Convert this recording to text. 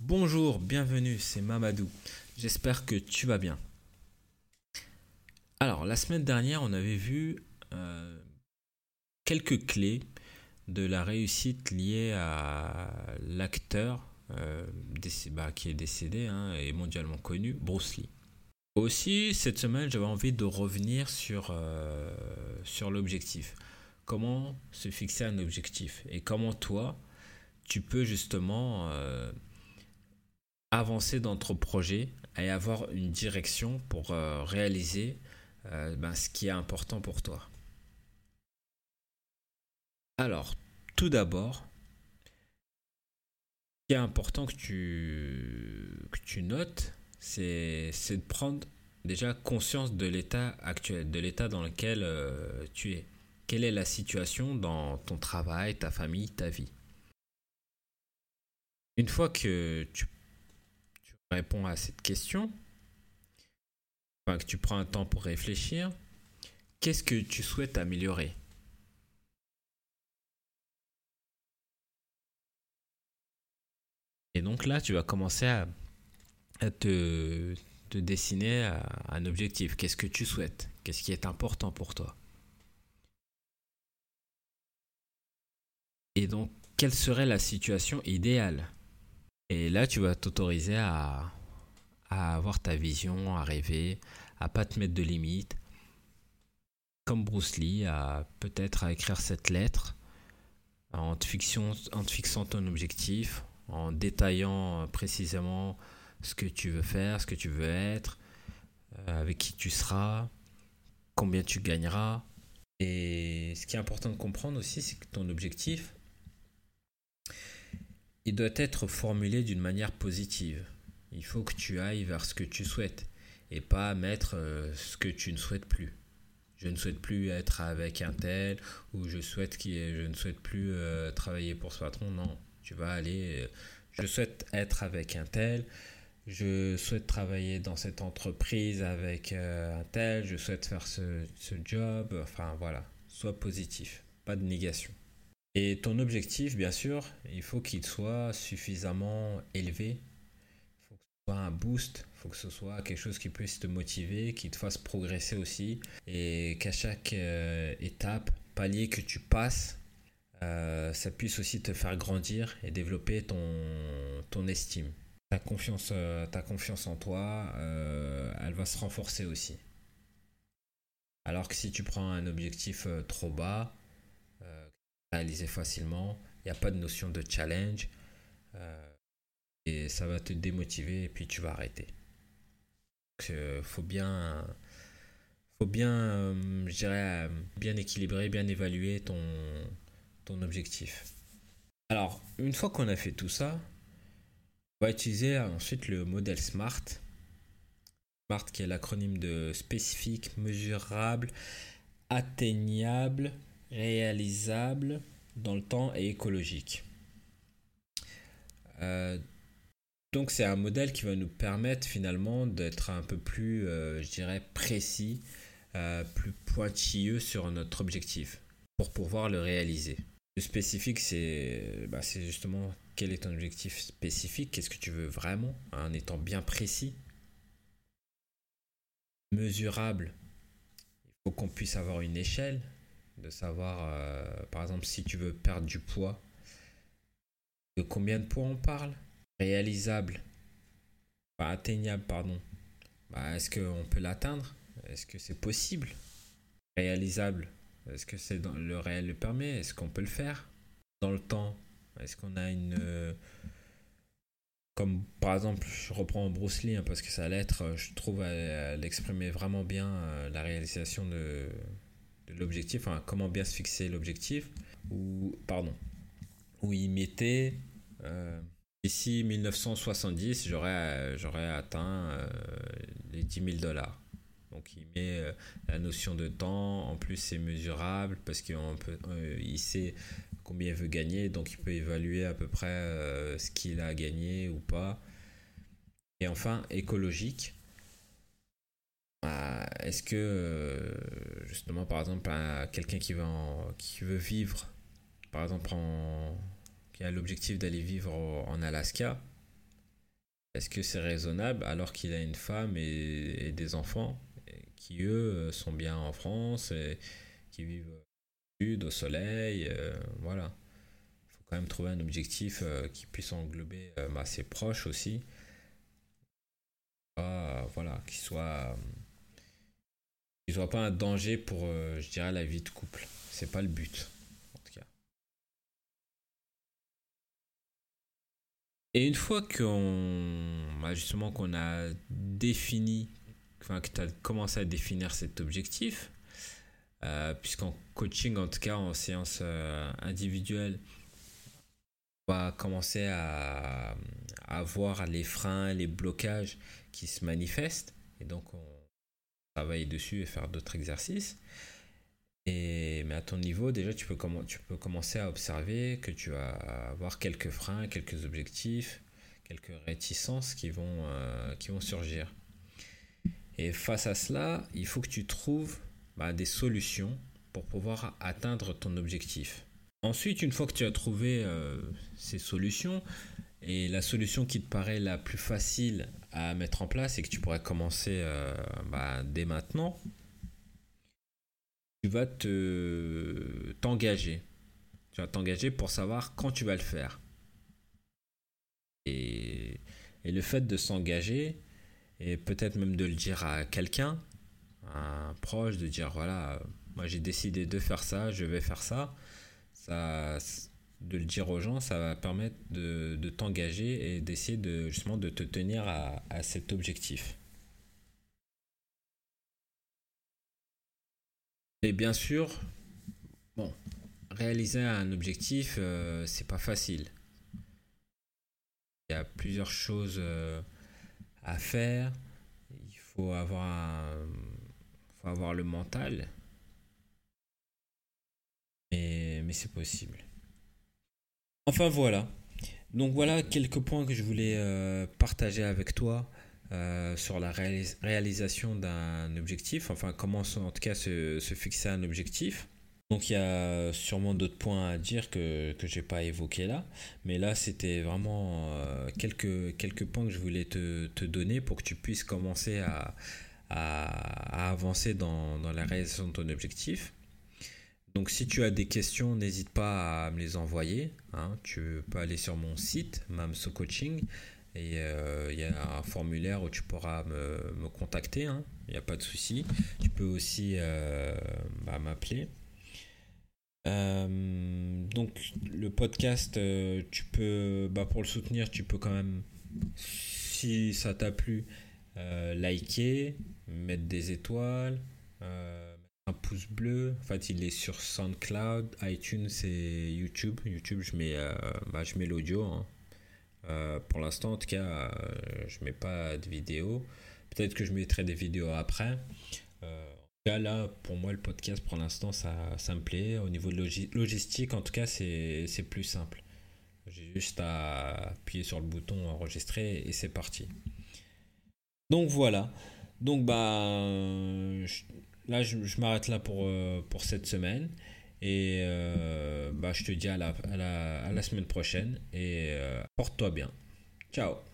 Bonjour, bienvenue, c'est Mamadou. J'espère que tu vas bien. Alors, la semaine dernière, on avait vu euh, quelques clés de la réussite liée à l'acteur euh, bah, qui est décédé hein, et mondialement connu, Bruce Lee. Aussi, cette semaine, j'avais envie de revenir sur, euh, l'objectif. Comment se fixer un objectif? Et comment toi, tu peux justement avancer dans ton projet et avoir une direction pour euh, réaliser ben, ce qui est important pour toi. Alors, tout d'abord, ce qui est important que tu, que tu notes, c'est de prendre déjà conscience de l'état actuel, de l'état dans lequel euh, tu es. Quelle est la situation dans ton travail, ta famille, ta vie? Une fois que tu, réponds à cette question, que tu prends un temps pour réfléchir, qu'est-ce que tu souhaites améliorer? Et donc là, tu vas commencer à te, te dessiner un objectif. Qu'est-ce que tu souhaites? Qu'est-ce qui est important pour toi? Et donc, quelle serait la situation idéale? Et là, tu vas t'autoriser à, à avoir ta vision, à rêver, à pas te mettre de limites. Comme Bruce Lee, à peut-être à écrire cette lettre en te, en te fixant ton objectif, en détaillant précisément ce que tu veux faire, ce que tu veux être, euh, avec qui tu seras, combien tu gagneras. Et ce qui est important de comprendre aussi, c'est que ton objectif, il doit être formulé d'une manière positive. Il faut que tu ailles vers ce que tu souhaites et pas mettre euh, ce que tu ne souhaites plus. Je ne souhaite plus être avec un tel ou je souhaite je ne souhaite plus euh, travailler pour ce patron. Non, tu vas aller. je souhaite être avec un tel je souhaite travailler dans cette entreprise avec euh, un tel, je souhaite faire ce, job, enfin voilà, sois positif, pas de négation. Et ton objectif, bien sûr, il faut qu'il soit suffisamment élevé, il faut que ce soit un boost, il faut que ce soit quelque chose qui puisse te motiver, qui te fasse progresser aussi, et qu'à chaque euh, étape, palier que tu passes, euh, ça puisse aussi te faire grandir et développer ton estime. Ta confiance, euh, ta confiance en toi, elle va se renforcer aussi. Alors que si tu prends un objectif trop bas, réalisé facilement, il n'y a pas de notion de challenge, et ça va te démotiver et puis tu vas arrêter. Donc, faut bien, faut bien, je dirais, bien équilibrer, bien évaluer ton, ton objectif. Alors, une fois qu'on a fait tout ça, on va utiliser ensuite le modèle SMART. SMART qui est l'acronyme de spécifique, mesurable, atteignable, réalisable dans le temps et écologique. Euh, donc c'est un modèle qui va nous permettre finalement d'être un peu plus, euh, je dirais, précis, euh, plus pointilleux sur notre objectif pour pouvoir le réaliser. Le spécifique, c'est bah, justement quel est ton objectif spécifique, qu'est-ce que tu veux vraiment, en étant bien précis, mesurable. Il faut qu'on puisse avoir une échelle, de savoir, euh, par exemple, si tu veux perdre du poids, de combien de poids on parle, réalisable, pas atteignable, pardon. Bah, est-ce qu'on peut l'atteindre? Est-ce que c'est possible? Réalisable, est-ce que c'est dans le réel le permet? Est-ce qu'on peut le faire? Dans le temps, est-ce qu'on a une. Euh, comme par exemple, je reprends Bruce Lee hein, parce que sa lettre, je trouve, elle, exprimait vraiment bien euh, la réalisation de, l'objectif, enfin, comment bien se fixer l'objectif. Ou, pardon, où il mettait. Euh, D'ici 1970, j'aurais, j'aurais atteint les 10 000 dollars. Donc il met la notion de temps, en plus c'est mesurable parce qu'il sait combien il veut gagner, donc il peut évaluer à peu près euh, ce qu'il a gagné ou pas. Et enfin, écologique. Bah, est-ce que, euh, justement, par exemple, quelqu'un qui, veut vivre, par exemple, en, qui a l'objectif d'aller vivre en Alaska, est-ce que c'est raisonnable alors qu'il a une femme et, des enfants qui, eux, sont bien en France et qui vivent au sud, au soleil Voilà. Il faut quand même trouver un objectif qui puisse englober bah, ses proches aussi. voilà, qui soit ne soit pas un danger pour, euh, je dirais, la vie de couple. C'est pas le but, en tout cas. Et une fois qu'on, bah, justement, qu'on a défini, enfin, que tu as commencé à définir cet objectif, euh, puisqu'en coaching, en tout cas en séance euh, individuelle, on va commencer à, à voir les freins, les blocages qui se manifestent. Et donc, on travailler dessus et faire d'autres exercices. Et, mais à ton niveau, déjà, tu peux, tu peux commencer à observer que tu vas avoir quelques freins, quelques objectifs, quelques réticences qui vont, euh, qui vont surgir. Et face à cela, il faut que tu trouves bah, des solutions pour pouvoir atteindre ton objectif. Ensuite, une fois que tu as trouvé euh, ces solutions, et la solution qui te paraît la plus facile à mettre en place et que tu pourrais commencer euh, bah, dès maintenant, tu vas te t'engager. Tu vas t'engager pour savoir quand tu vas le faire. Et, et le fait de s'engager, et peut-être même de le dire à quelqu'un, un proche, de dire voilà, moi j'ai décidé de faire ça, je vais faire ça, ça de le dire aux gens, ça va permettre de, t'engager et d'essayer de, justement de te tenir à, cet objectif. Et bien sûr, bon, réaliser un objectif, euh, c'est pas facile. Il y a plusieurs choses euh, à faire. Il faut avoir, le mental. Mais c'est possible. Enfin voilà. Donc voilà quelques points que je voulais euh, partager avec toi euh, sur la réalisation d'un objectif, enfin comment en tout cas se, fixer un objectif. Donc il y a sûrement d'autres points à dire que, je n'ai pas évoqué là, mais là c'était vraiment euh, quelques, points que je voulais te, donner pour que tu puisses commencer à, avancer dans la réalisation de ton objectif. Donc si tu as des questions, n'hésite pas à me les envoyer. Hein. Tu peux aller sur mon site, Mamso Coaching, et euh, il y a un formulaire où tu pourras me, contacter. Hein. Il n'y a pas de souci. Tu peux aussi euh, bah, m'appeler. Euh, donc le podcast, tu peux, bah, pour le soutenir, tu peux quand même, si ça t'a plu, liker, mettre des étoiles un pouce bleu. En fait, il est sur SoundCloud, iTunes et YouTube. YouTube, je mets, euh, bah, je mets l'audio. Hein. Euh, pour l'instant, en tout cas, euh, je mets pas de vidéo. Peut-être que je mettrai des vidéos après. en tout cas, là, pour moi, le podcast, pour l'instant, ça, ça me plaît. Au niveau de logistique, en tout cas, c'est plus simple. J'ai juste à appuyer sur le bouton enregistrer et c'est parti. Donc voilà. Donc bah, là, je, m'arrête là pour, euh, pour cette semaine. Et euh, bah, je te dis à la, à la, à la semaine prochaine. Et euh, porte-toi bien. Ciao